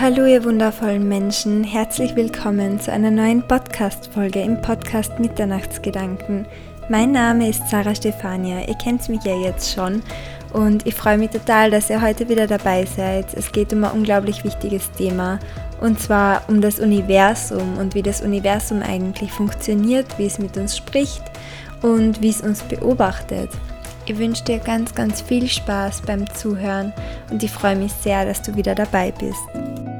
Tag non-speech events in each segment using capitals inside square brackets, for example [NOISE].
hallo ihr wundervollen Menschen, herzlich willkommen zu einer neuen Podcast-Folge im Podcast Mitternachtsgedanken. Mein Name ist Sarah Stefania, ihr kennt mich ja jetzt schon und ich freue mich total, dass ihr heute wieder dabei seid. Es geht um ein unglaublich wichtiges Thema und zwar um das Universum und wie das Universum eigentlich funktioniert, wie es mit uns spricht und wie es uns beobachtet. Ich wünsche dir ganz, ganz viel Spaß beim Zuhören und ich freue mich sehr, dass du wieder dabei bist.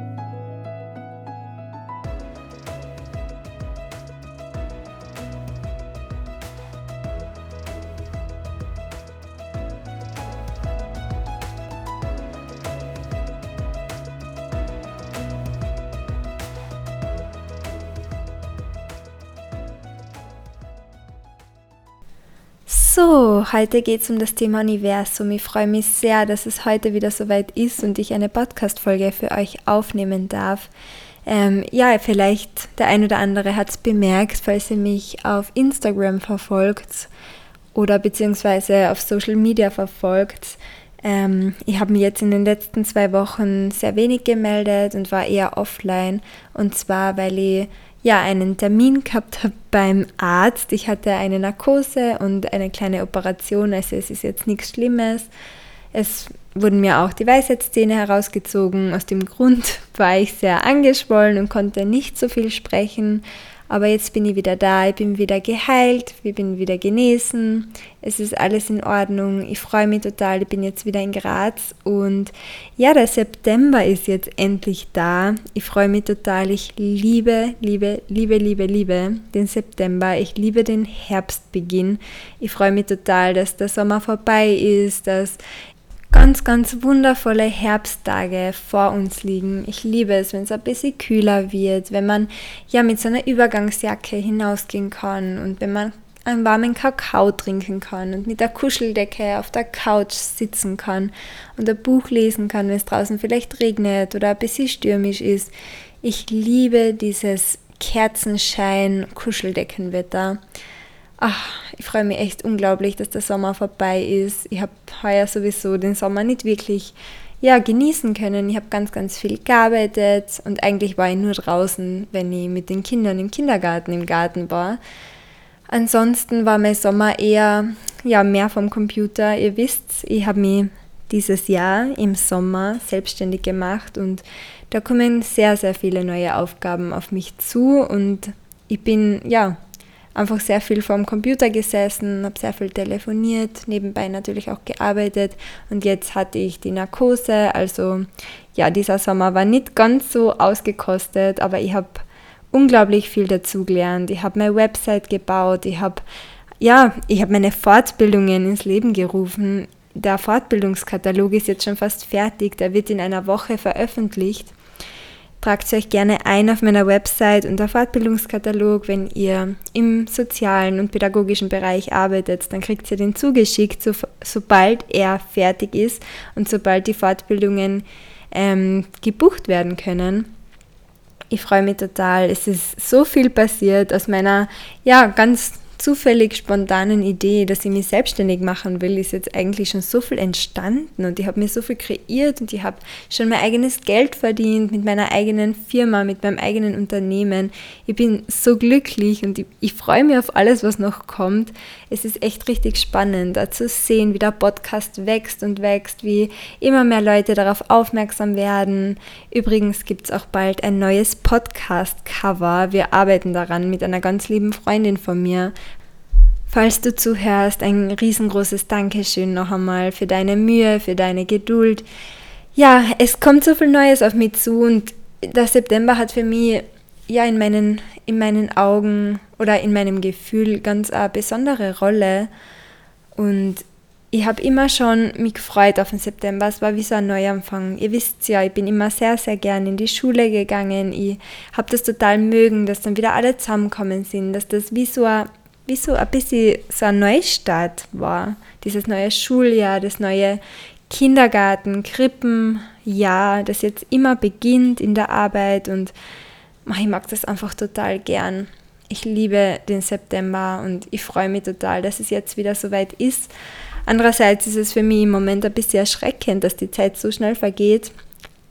So, heute geht es um das Thema Universum. Ich freue mich sehr, dass es heute wieder soweit ist und ich eine Podcast-Folge für euch aufnehmen darf. Ähm, ja, vielleicht der ein oder andere hat es bemerkt, falls ihr mich auf Instagram verfolgt oder beziehungsweise auf Social Media verfolgt. Ähm, ich habe mich jetzt in den letzten zwei Wochen sehr wenig gemeldet und war eher offline. Und zwar, weil ich ja einen Termin gehabt habe beim Arzt. Ich hatte eine Narkose und eine kleine Operation, also es ist jetzt nichts Schlimmes. Es wurden mir auch die Weisheitszähne herausgezogen. Aus dem Grund [LAUGHS] war ich sehr angeschwollen und konnte nicht so viel sprechen. Aber jetzt bin ich wieder da, ich bin wieder geheilt, ich bin wieder genesen, es ist alles in Ordnung, ich freue mich total, ich bin jetzt wieder in Graz und ja, der September ist jetzt endlich da. Ich freue mich total, ich liebe, liebe, liebe, liebe, liebe den September, ich liebe den Herbstbeginn. Ich freue mich total, dass der Sommer vorbei ist, dass ganz, ganz wundervolle Herbsttage vor uns liegen. Ich liebe es, wenn es ein bisschen kühler wird, wenn man ja mit so einer Übergangsjacke hinausgehen kann und wenn man einen warmen Kakao trinken kann und mit der Kuscheldecke auf der Couch sitzen kann und ein Buch lesen kann, wenn es draußen vielleicht regnet oder ein bisschen stürmisch ist. Ich liebe dieses Kerzenschein-Kuscheldeckenwetter. Ach, ich freue mich echt unglaublich, dass der Sommer vorbei ist. Ich habe heuer sowieso den Sommer nicht wirklich ja, genießen können. Ich habe ganz, ganz viel gearbeitet und eigentlich war ich nur draußen, wenn ich mit den Kindern im Kindergarten im Garten war. Ansonsten war mein Sommer eher ja, mehr vom Computer. Ihr wisst, ich habe mich dieses Jahr im Sommer selbstständig gemacht und da kommen sehr, sehr viele neue Aufgaben auf mich zu und ich bin ja einfach sehr viel vorm Computer gesessen, habe sehr viel telefoniert, nebenbei natürlich auch gearbeitet und jetzt hatte ich die Narkose. Also ja, dieser Sommer war nicht ganz so ausgekostet, aber ich habe unglaublich viel dazugelernt. Ich habe meine Website gebaut, ich habe ja, ich habe meine Fortbildungen ins Leben gerufen. Der Fortbildungskatalog ist jetzt schon fast fertig, der wird in einer Woche veröffentlicht. Tragt euch gerne ein auf meiner Website unter Fortbildungskatalog. Wenn ihr im sozialen und pädagogischen Bereich arbeitet, dann kriegt ihr den zugeschickt, so, sobald er fertig ist und sobald die Fortbildungen ähm, gebucht werden können. Ich freue mich total. Es ist so viel passiert aus meiner ja ganz zufällig spontanen Idee, dass ich mich selbstständig machen will, ist jetzt eigentlich schon so viel entstanden und ich habe mir so viel kreiert und ich habe schon mein eigenes Geld verdient mit meiner eigenen Firma, mit meinem eigenen Unternehmen. Ich bin so glücklich und ich, ich freue mich auf alles, was noch kommt. Es ist echt richtig spannend, da zu sehen, wie der Podcast wächst und wächst, wie immer mehr Leute darauf aufmerksam werden. Übrigens gibt es auch bald ein neues Podcast-Cover. Wir arbeiten daran mit einer ganz lieben Freundin von mir. Falls du zuhörst, ein riesengroßes Dankeschön noch einmal für deine Mühe, für deine Geduld. Ja, es kommt so viel Neues auf mich zu und der September hat für mich ja in meinen, in meinen Augen oder in meinem Gefühl ganz eine besondere Rolle. Und ich habe immer schon mich gefreut auf den September. Es war wie so ein Neuanfang. Ihr wisst ja, ich bin immer sehr, sehr gern in die Schule gegangen. Ich habe das total mögen, dass dann wieder alle zusammenkommen sind, dass das wie so ein wie so ein bisschen so ein Neustart war. Dieses neue Schuljahr, das neue Kindergarten, Krippenjahr, das jetzt immer beginnt in der Arbeit und ich mag das einfach total gern. Ich liebe den September und ich freue mich total, dass es jetzt wieder so weit ist. Andererseits ist es für mich im Moment ein bisschen erschreckend, dass die Zeit so schnell vergeht.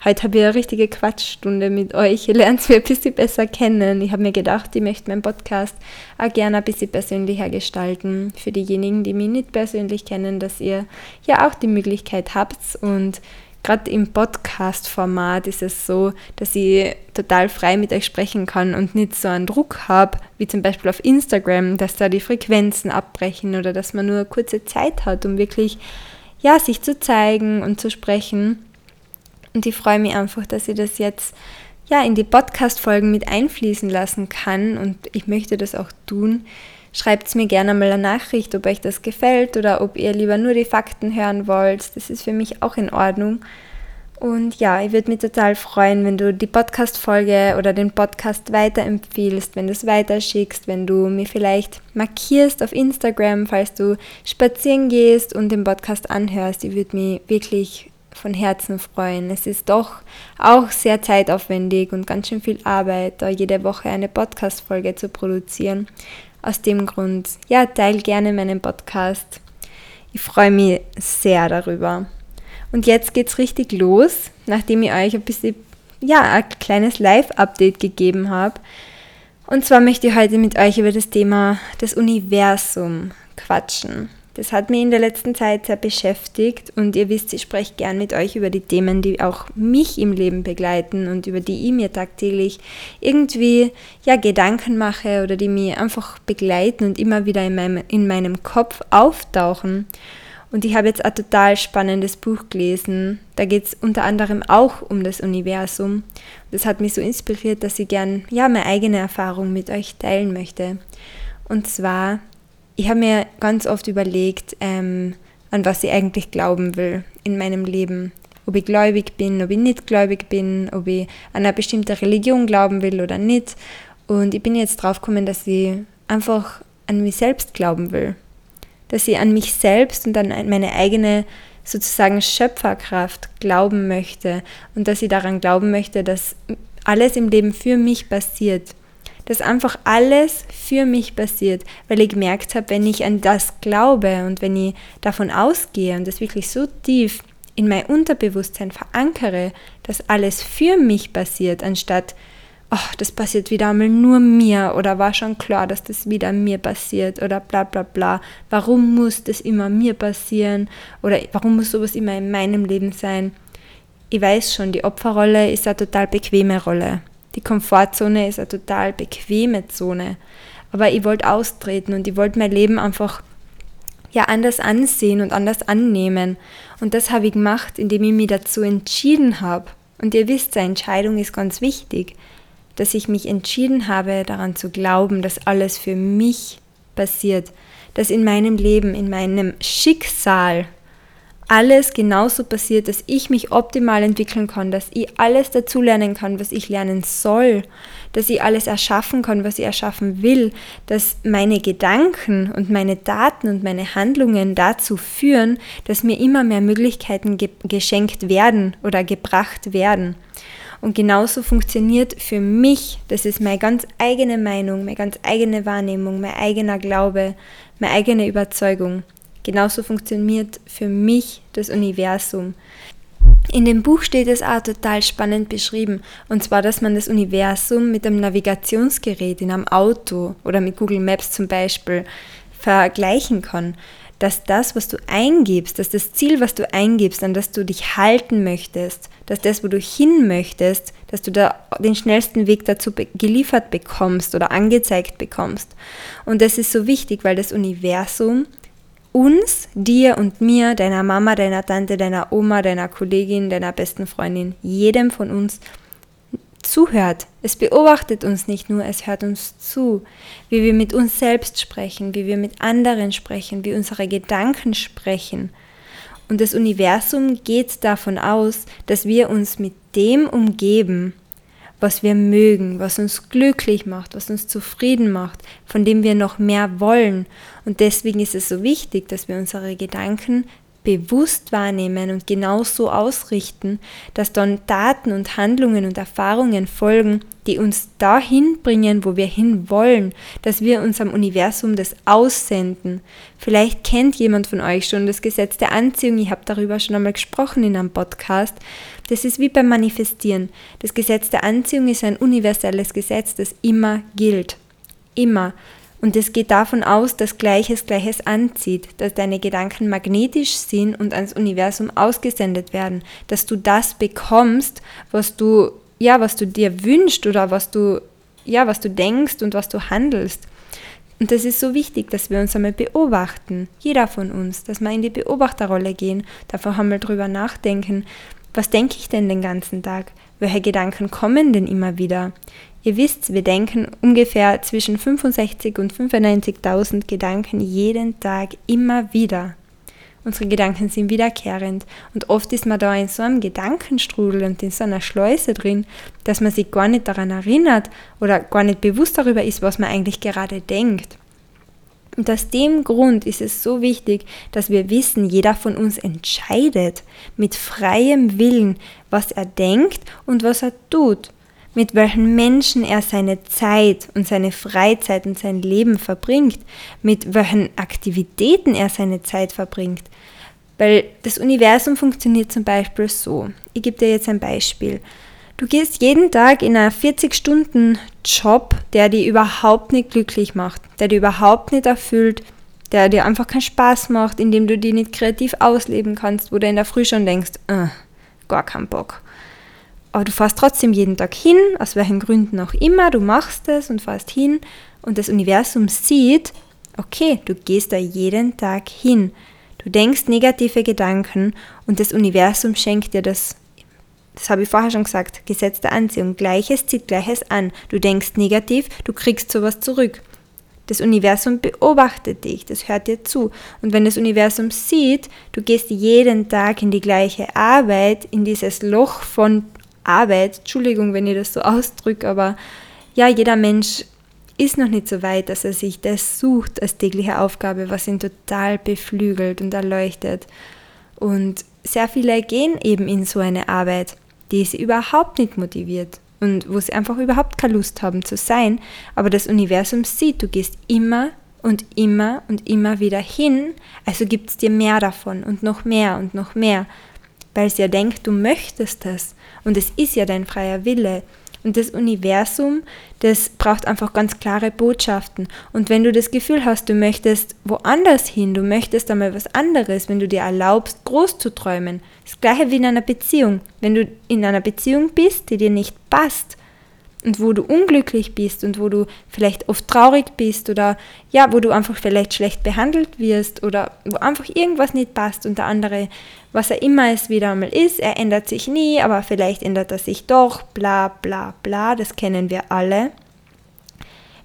Heute habe ich eine richtige Quatschstunde mit euch. Ihr lernt mich ein bisschen besser kennen. Ich habe mir gedacht, ich möchte meinen Podcast auch gerne ein bisschen persönlicher gestalten. Für diejenigen, die mich nicht persönlich kennen, dass ihr ja auch die Möglichkeit habt. Und gerade im Podcast-Format ist es so, dass ich total frei mit euch sprechen kann und nicht so einen Druck habe, wie zum Beispiel auf Instagram, dass da die Frequenzen abbrechen oder dass man nur kurze Zeit hat, um wirklich ja, sich zu zeigen und zu sprechen. Und ich freue mich einfach, dass ich das jetzt ja in die Podcast-Folgen mit einfließen lassen kann und ich möchte das auch tun. Schreibt mir gerne mal eine Nachricht, ob euch das gefällt oder ob ihr lieber nur die Fakten hören wollt. Das ist für mich auch in Ordnung. Und ja, ich würde mich total freuen, wenn du die Podcast-Folge oder den Podcast weiterempfiehlst, wenn du es weiterschickst, wenn du mir vielleicht markierst auf Instagram, falls du spazieren gehst und den Podcast anhörst. Ich würde mich wirklich von Herzen freuen. Es ist doch auch sehr zeitaufwendig und ganz schön viel Arbeit, da jede Woche eine Podcast-Folge zu produzieren. Aus dem Grund, ja, teil gerne meinen Podcast. Ich freue mich sehr darüber. Und jetzt geht's richtig los, nachdem ich euch ein bisschen, ja, ein kleines Live-Update gegeben habe. Und zwar möchte ich heute mit euch über das Thema des Universum quatschen. Das hat mich in der letzten Zeit sehr beschäftigt und ihr wisst, ich spreche gern mit euch über die Themen, die auch mich im Leben begleiten und über die ich mir tagtäglich irgendwie ja Gedanken mache oder die mich einfach begleiten und immer wieder in meinem, in meinem Kopf auftauchen. Und ich habe jetzt ein total spannendes Buch gelesen. Da geht es unter anderem auch um das Universum. Das hat mich so inspiriert, dass ich gern ja meine eigene Erfahrung mit euch teilen möchte. Und zwar ich habe mir ganz oft überlegt, ähm, an was ich eigentlich glauben will in meinem Leben. Ob ich gläubig bin, ob ich nicht gläubig bin, ob ich an eine bestimmte Religion glauben will oder nicht. Und ich bin jetzt drauf gekommen, dass ich einfach an mich selbst glauben will. Dass ich an mich selbst und an meine eigene sozusagen Schöpferkraft glauben möchte und dass ich daran glauben möchte, dass alles im Leben für mich passiert dass einfach alles für mich passiert, weil ich gemerkt habe, wenn ich an das glaube und wenn ich davon ausgehe und das wirklich so tief in mein Unterbewusstsein verankere, dass alles für mich passiert, anstatt, ach, das passiert wieder einmal nur mir oder war schon klar, dass das wieder mir passiert oder bla bla bla, warum muss das immer mir passieren oder warum muss sowas immer in meinem Leben sein? Ich weiß schon, die Opferrolle ist eine total bequeme Rolle. Die Komfortzone ist eine total bequeme Zone. Aber ich wollte austreten und ich wollte mein Leben einfach ja anders ansehen und anders annehmen. Und das habe ich gemacht, indem ich mich dazu entschieden habe. Und ihr wisst, eine Entscheidung ist ganz wichtig, dass ich mich entschieden habe, daran zu glauben, dass alles für mich passiert, dass in meinem Leben, in meinem Schicksal alles genauso passiert, dass ich mich optimal entwickeln kann, dass ich alles dazulernen kann, was ich lernen soll, dass ich alles erschaffen kann, was ich erschaffen will, dass meine Gedanken und meine Daten und meine Handlungen dazu führen, dass mir immer mehr Möglichkeiten ge geschenkt werden oder gebracht werden. Und genauso funktioniert für mich, das ist meine ganz eigene Meinung, meine ganz eigene Wahrnehmung, mein eigener Glaube, meine eigene Überzeugung. Genauso funktioniert für mich das Universum. In dem Buch steht es auch total spannend beschrieben, und zwar, dass man das Universum mit einem Navigationsgerät in einem Auto oder mit Google Maps zum Beispiel vergleichen kann. Dass das, was du eingibst, dass das Ziel, was du eingibst, an das du dich halten möchtest, dass das, wo du hin möchtest, dass du da den schnellsten Weg dazu geliefert bekommst oder angezeigt bekommst. Und das ist so wichtig, weil das Universum uns, dir und mir, deiner Mama, deiner Tante, deiner Oma, deiner Kollegin, deiner besten Freundin, jedem von uns zuhört. Es beobachtet uns nicht nur, es hört uns zu, wie wir mit uns selbst sprechen, wie wir mit anderen sprechen, wie unsere Gedanken sprechen. Und das Universum geht davon aus, dass wir uns mit dem umgeben, was wir mögen, was uns glücklich macht, was uns zufrieden macht, von dem wir noch mehr wollen. Und deswegen ist es so wichtig, dass wir unsere Gedanken bewusst wahrnehmen und genau so ausrichten, dass dann Daten und Handlungen und Erfahrungen folgen, die uns dahin bringen, wo wir hin wollen, dass wir unserem Universum das aussenden. Vielleicht kennt jemand von euch schon das Gesetz der Anziehung, ich habe darüber schon einmal gesprochen in einem Podcast. Das ist wie beim Manifestieren. Das Gesetz der Anziehung ist ein universelles Gesetz, das immer gilt. Immer. Und es geht davon aus, dass Gleiches Gleiches anzieht, dass deine Gedanken magnetisch sind und ans Universum ausgesendet werden, dass du das bekommst, was du ja, was du dir wünschst oder was du ja, was du denkst und was du handelst. Und das ist so wichtig, dass wir uns einmal beobachten, jeder von uns, dass wir in die Beobachterrolle gehen, davor einmal drüber nachdenken, was denke ich denn den ganzen Tag? Welche Gedanken kommen denn immer wieder? Ihr wisst, wir denken ungefähr zwischen 65 und 95.000 Gedanken jeden Tag immer wieder. Unsere Gedanken sind wiederkehrend und oft ist man da in so einem Gedankenstrudel und in so einer Schleuse drin, dass man sich gar nicht daran erinnert oder gar nicht bewusst darüber ist, was man eigentlich gerade denkt. Und aus dem Grund ist es so wichtig, dass wir wissen, jeder von uns entscheidet mit freiem Willen, was er denkt und was er tut mit welchen Menschen er seine Zeit und seine Freizeit und sein Leben verbringt, mit welchen Aktivitäten er seine Zeit verbringt. Weil das Universum funktioniert zum Beispiel so. Ich gebe dir jetzt ein Beispiel. Du gehst jeden Tag in einen 40-Stunden-Job, der dich überhaupt nicht glücklich macht, der dich überhaupt nicht erfüllt, der dir einfach keinen Spaß macht, in dem du dich nicht kreativ ausleben kannst, wo du in der Früh schon denkst, äh, gar keinen Bock aber du fährst trotzdem jeden Tag hin, aus welchen Gründen auch immer, du machst es und fährst hin und das Universum sieht, okay, du gehst da jeden Tag hin. Du denkst negative Gedanken und das Universum schenkt dir das, das habe ich vorher schon gesagt, Gesetz der Anziehung. Gleiches zieht Gleiches an. Du denkst negativ, du kriegst sowas zurück. Das Universum beobachtet dich, das hört dir zu. Und wenn das Universum sieht, du gehst jeden Tag in die gleiche Arbeit, in dieses Loch von Arbeit, Entschuldigung, wenn ich das so ausdrücke, aber ja, jeder Mensch ist noch nicht so weit, dass er sich das sucht als tägliche Aufgabe, was ihn total beflügelt und erleuchtet. Und sehr viele gehen eben in so eine Arbeit, die sie überhaupt nicht motiviert und wo sie einfach überhaupt keine Lust haben zu sein. Aber das Universum sieht, du gehst immer und immer und immer wieder hin, also gibt es dir mehr davon und noch mehr und noch mehr weil es ja denkt, du möchtest das. Und es ist ja dein freier Wille. Und das Universum, das braucht einfach ganz klare Botschaften. Und wenn du das Gefühl hast, du möchtest woanders hin, du möchtest einmal was anderes, wenn du dir erlaubst, groß zu träumen, das gleiche wie in einer Beziehung. Wenn du in einer Beziehung bist, die dir nicht passt, und wo du unglücklich bist und wo du vielleicht oft traurig bist oder ja, wo du einfach vielleicht schlecht behandelt wirst oder wo einfach irgendwas nicht passt und der andere, was er immer es wieder einmal ist, er ändert sich nie, aber vielleicht ändert er sich doch, bla bla bla, das kennen wir alle.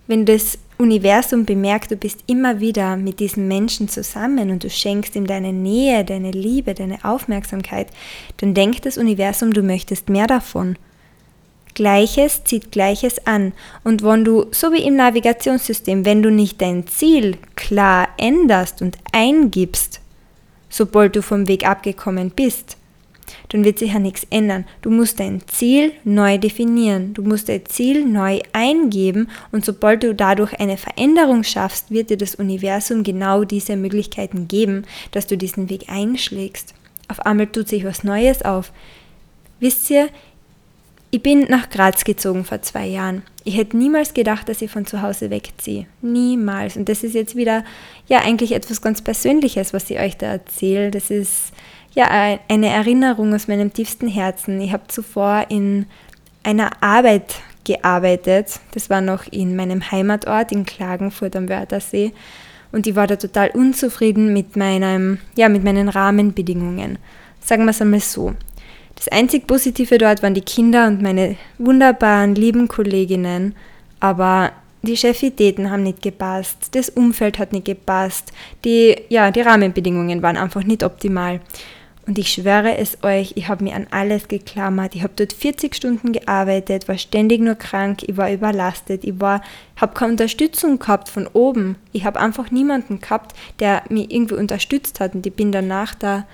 Wenn das Universum bemerkt, du bist immer wieder mit diesem Menschen zusammen und du schenkst ihm deine Nähe, deine Liebe, deine Aufmerksamkeit, dann denkt das Universum, du möchtest mehr davon. Gleiches zieht Gleiches an. Und wenn du, so wie im Navigationssystem, wenn du nicht dein Ziel klar änderst und eingibst, sobald du vom Weg abgekommen bist, dann wird sich ja nichts ändern. Du musst dein Ziel neu definieren. Du musst dein Ziel neu eingeben und sobald du dadurch eine Veränderung schaffst, wird dir das Universum genau diese Möglichkeiten geben, dass du diesen Weg einschlägst. Auf einmal tut sich was Neues auf. Wisst ihr, ich bin nach Graz gezogen vor zwei Jahren. Ich hätte niemals gedacht, dass ich von zu Hause wegziehe. Niemals. Und das ist jetzt wieder, ja, eigentlich etwas ganz Persönliches, was ich euch da erzähle. Das ist, ja, eine Erinnerung aus meinem tiefsten Herzen. Ich habe zuvor in einer Arbeit gearbeitet. Das war noch in meinem Heimatort in Klagenfurt am Wörthersee. Und ich war da total unzufrieden mit meinem, ja, mit meinen Rahmenbedingungen. Sagen wir es einmal so. Das einzig Positive dort waren die Kinder und meine wunderbaren, lieben Kolleginnen, aber die Chefitäten haben nicht gepasst, das Umfeld hat nicht gepasst, die, ja, die Rahmenbedingungen waren einfach nicht optimal. Und ich schwöre es euch, ich habe mir an alles geklammert. Ich habe dort 40 Stunden gearbeitet, war ständig nur krank, ich war überlastet, ich war, habe keine Unterstützung gehabt von oben. Ich habe einfach niemanden gehabt, der mich irgendwie unterstützt hat. Und ich bin dann nach der,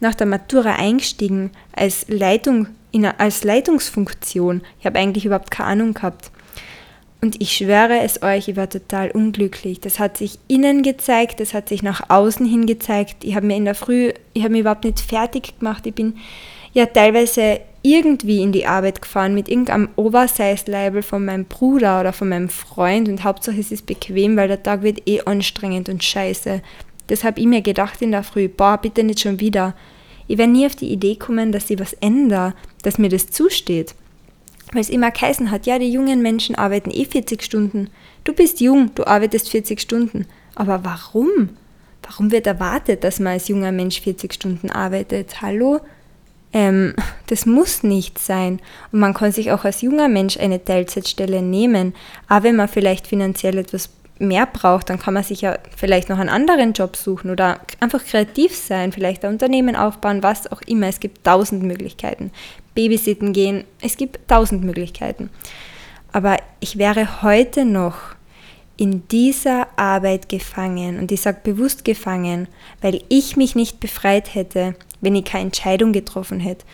nach der Matura eingestiegen als Leitung, in, als Leitungsfunktion. Ich habe eigentlich überhaupt keine Ahnung gehabt. Und ich schwöre es euch, ich war total unglücklich. Das hat sich innen gezeigt, das hat sich nach außen hin gezeigt. Ich habe mir in der Früh, ich habe mich überhaupt nicht fertig gemacht. Ich bin ja teilweise irgendwie in die Arbeit gefahren mit irgendeinem Oversize-Label von meinem Bruder oder von meinem Freund und Hauptsache es ist bequem, weil der Tag wird eh anstrengend und scheiße. Das habe ich mir gedacht in der Früh, boah, bitte nicht schon wieder. Ich werde nie auf die Idee kommen, dass ich was ändere, dass mir das zusteht weil es immer geheißen hat, ja, die jungen Menschen arbeiten eh 40 Stunden. Du bist jung, du arbeitest 40 Stunden. Aber warum? Warum wird erwartet, dass man als junger Mensch 40 Stunden arbeitet? Hallo? Ähm, das muss nicht sein. Und man kann sich auch als junger Mensch eine Teilzeitstelle nehmen. Aber wenn man vielleicht finanziell etwas mehr braucht, dann kann man sich ja vielleicht noch einen anderen Job suchen oder einfach kreativ sein, vielleicht ein Unternehmen aufbauen, was auch immer. Es gibt tausend Möglichkeiten. Babysitten gehen, es gibt tausend Möglichkeiten. Aber ich wäre heute noch in dieser Arbeit gefangen und ich sage bewusst gefangen, weil ich mich nicht befreit hätte, wenn ich keine Entscheidung getroffen hätte.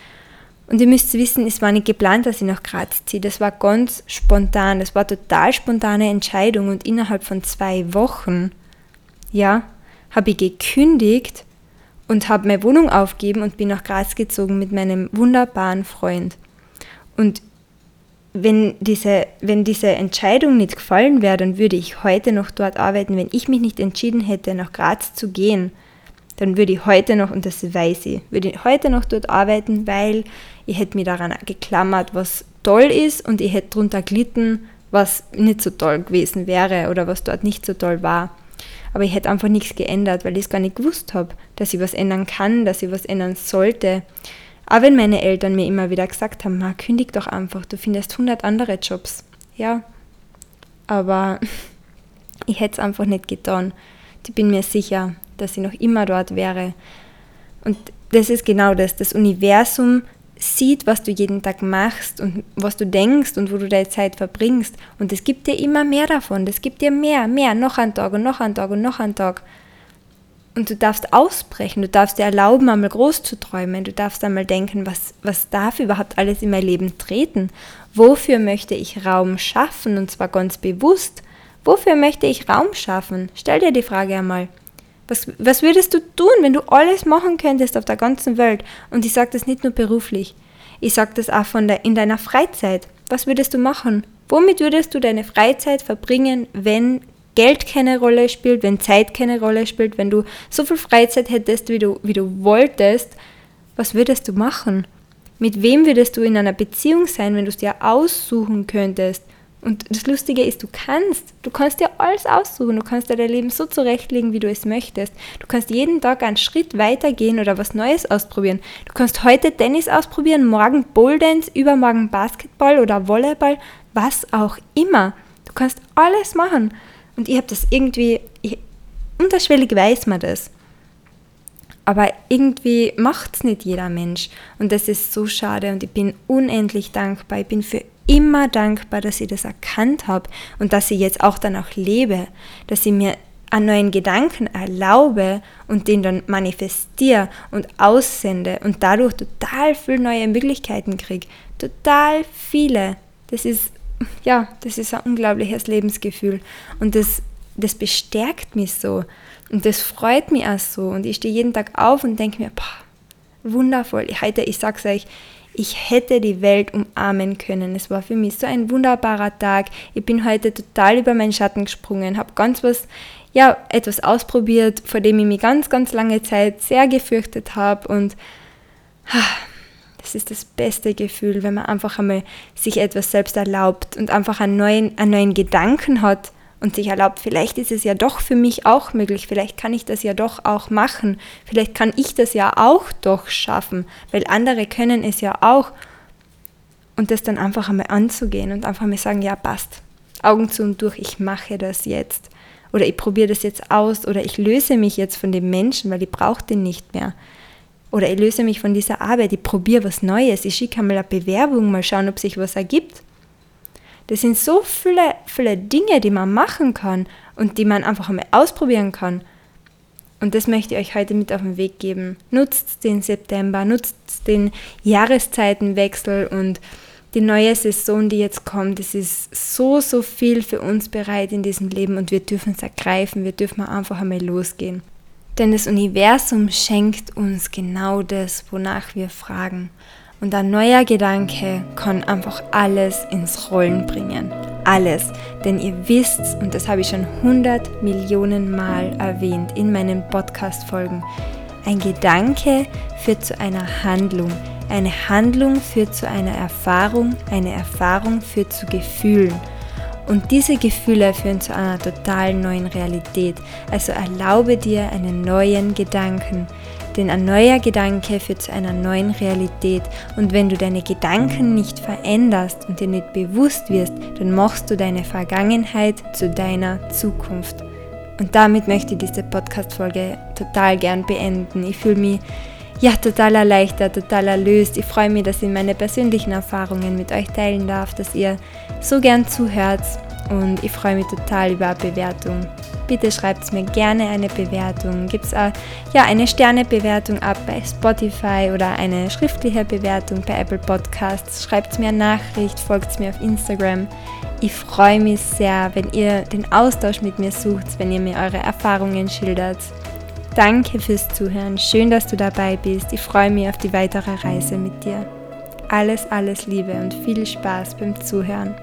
Und ihr müsst wissen, es war nicht geplant, dass ich nach Graz ziehe. Das war ganz spontan. Das war total spontane Entscheidung. Und innerhalb von zwei Wochen, ja, habe ich gekündigt und habe meine Wohnung aufgegeben und bin nach Graz gezogen mit meinem wunderbaren Freund. Und wenn diese, wenn diese Entscheidung nicht gefallen wäre, dann würde ich heute noch dort arbeiten. Wenn ich mich nicht entschieden hätte, nach Graz zu gehen, dann würde ich heute noch, und das weiß ich, würde ich heute noch dort arbeiten, weil ich hätte mich daran geklammert, was toll ist und ich hätte darunter gelitten, was nicht so toll gewesen wäre oder was dort nicht so toll war. Aber ich hätte einfach nichts geändert, weil ich es gar nicht gewusst habe, dass ich was ändern kann, dass ich was ändern sollte. Aber wenn meine Eltern mir immer wieder gesagt haben, Ma, kündig doch einfach, du findest 100 andere Jobs. Ja, aber [LAUGHS] ich hätte es einfach nicht getan. Ich bin mir sicher, dass ich noch immer dort wäre. Und das ist genau das. Das Universum sieht, was du jeden Tag machst und was du denkst und wo du deine Zeit verbringst. Und es gibt dir immer mehr davon. Das gibt dir mehr, mehr, noch einen Tag und noch einen Tag und noch einen Tag. Und du darfst ausbrechen, du darfst dir erlauben, einmal groß zu träumen. Du darfst einmal denken, was, was darf überhaupt alles in mein Leben treten? Wofür möchte ich Raum schaffen? Und zwar ganz bewusst. Wofür möchte ich Raum schaffen? Stell dir die Frage einmal. Was, was würdest du tun, wenn du alles machen könntest auf der ganzen Welt? Und ich sage das nicht nur beruflich. Ich sage das auch von der, in deiner Freizeit. Was würdest du machen? Womit würdest du deine Freizeit verbringen, wenn Geld keine Rolle spielt, wenn Zeit keine Rolle spielt, wenn du so viel Freizeit hättest, wie du, wie du wolltest? Was würdest du machen? Mit wem würdest du in einer Beziehung sein, wenn du es dir aussuchen könntest? Und das Lustige ist, du kannst, du kannst dir alles aussuchen, du kannst dir dein Leben so zurechtlegen, wie du es möchtest. Du kannst jeden Tag einen Schritt weitergehen oder was Neues ausprobieren. Du kannst heute Tennis ausprobieren, morgen Dance, übermorgen Basketball oder Volleyball, was auch immer. Du kannst alles machen. Und ich habe das irgendwie, ich, unterschwellig weiß man das. Aber irgendwie macht es nicht jeder Mensch. Und das ist so schade und ich bin unendlich dankbar. Ich bin für immer dankbar, dass ich das erkannt habe und dass ich jetzt auch danach lebe, dass ich mir einen neuen Gedanken erlaube und den dann manifestiere und aussende und dadurch total viele neue Möglichkeiten kriege. Total viele. Das ist, ja, das ist ein unglaubliches Lebensgefühl und das, das bestärkt mich so und das freut mich auch so und ich stehe jeden Tag auf und denke mir, boah, wundervoll. Heute, ich sag's euch, ich hätte die Welt umarmen können. Es war für mich so ein wunderbarer Tag. Ich bin heute total über meinen Schatten gesprungen, habe ganz was, ja, etwas ausprobiert, vor dem ich mich ganz, ganz lange Zeit sehr gefürchtet habe und das ist das beste Gefühl, wenn man einfach einmal sich etwas selbst erlaubt und einfach einen neuen, einen neuen Gedanken hat, und sich erlaubt, vielleicht ist es ja doch für mich auch möglich, vielleicht kann ich das ja doch auch machen, vielleicht kann ich das ja auch doch schaffen, weil andere können es ja auch. Und das dann einfach einmal anzugehen und einfach mal sagen, ja, passt. Augen zu und durch, ich mache das jetzt. Oder ich probiere das jetzt aus oder ich löse mich jetzt von dem Menschen, weil ich brauche den nicht mehr. Oder ich löse mich von dieser Arbeit, ich probiere was Neues, ich schicke einmal eine Bewerbung, mal schauen, ob sich was ergibt. Das sind so viele, viele Dinge, die man machen kann und die man einfach einmal ausprobieren kann. Und das möchte ich euch heute mit auf den Weg geben. Nutzt den September, nutzt den Jahreszeitenwechsel und die neue Saison, die jetzt kommt. Es ist so, so viel für uns bereit in diesem Leben und wir dürfen es ergreifen. Wir dürfen einfach einmal losgehen. Denn das Universum schenkt uns genau das, wonach wir fragen. Und ein neuer Gedanke kann einfach alles ins Rollen bringen. Alles. Denn ihr wisst, und das habe ich schon 100 Millionen Mal erwähnt in meinen Podcast-Folgen, ein Gedanke führt zu einer Handlung. Eine Handlung führt zu einer Erfahrung. Eine Erfahrung führt zu Gefühlen. Und diese Gefühle führen zu einer total neuen Realität. Also erlaube dir einen neuen Gedanken. Denn ein neuer Gedanke führt zu einer neuen Realität. Und wenn du deine Gedanken nicht veränderst und dir nicht bewusst wirst, dann machst du deine Vergangenheit zu deiner Zukunft. Und damit möchte ich diese Podcast-Folge total gern beenden. Ich fühle mich ja total erleichtert, total erlöst. Ich freue mich, dass ich meine persönlichen Erfahrungen mit euch teilen darf, dass ihr so gern zuhört und ich freue mich total über eine Bewertung. Bitte schreibt mir gerne eine Bewertung. Gibt es ja, eine Sternebewertung ab bei Spotify oder eine schriftliche Bewertung bei Apple Podcasts. Schreibt mir eine Nachricht, folgt mir auf Instagram. Ich freue mich sehr, wenn ihr den Austausch mit mir sucht, wenn ihr mir eure Erfahrungen schildert. Danke fürs Zuhören. Schön, dass du dabei bist. Ich freue mich auf die weitere Reise mit dir. Alles, alles Liebe und viel Spaß beim Zuhören.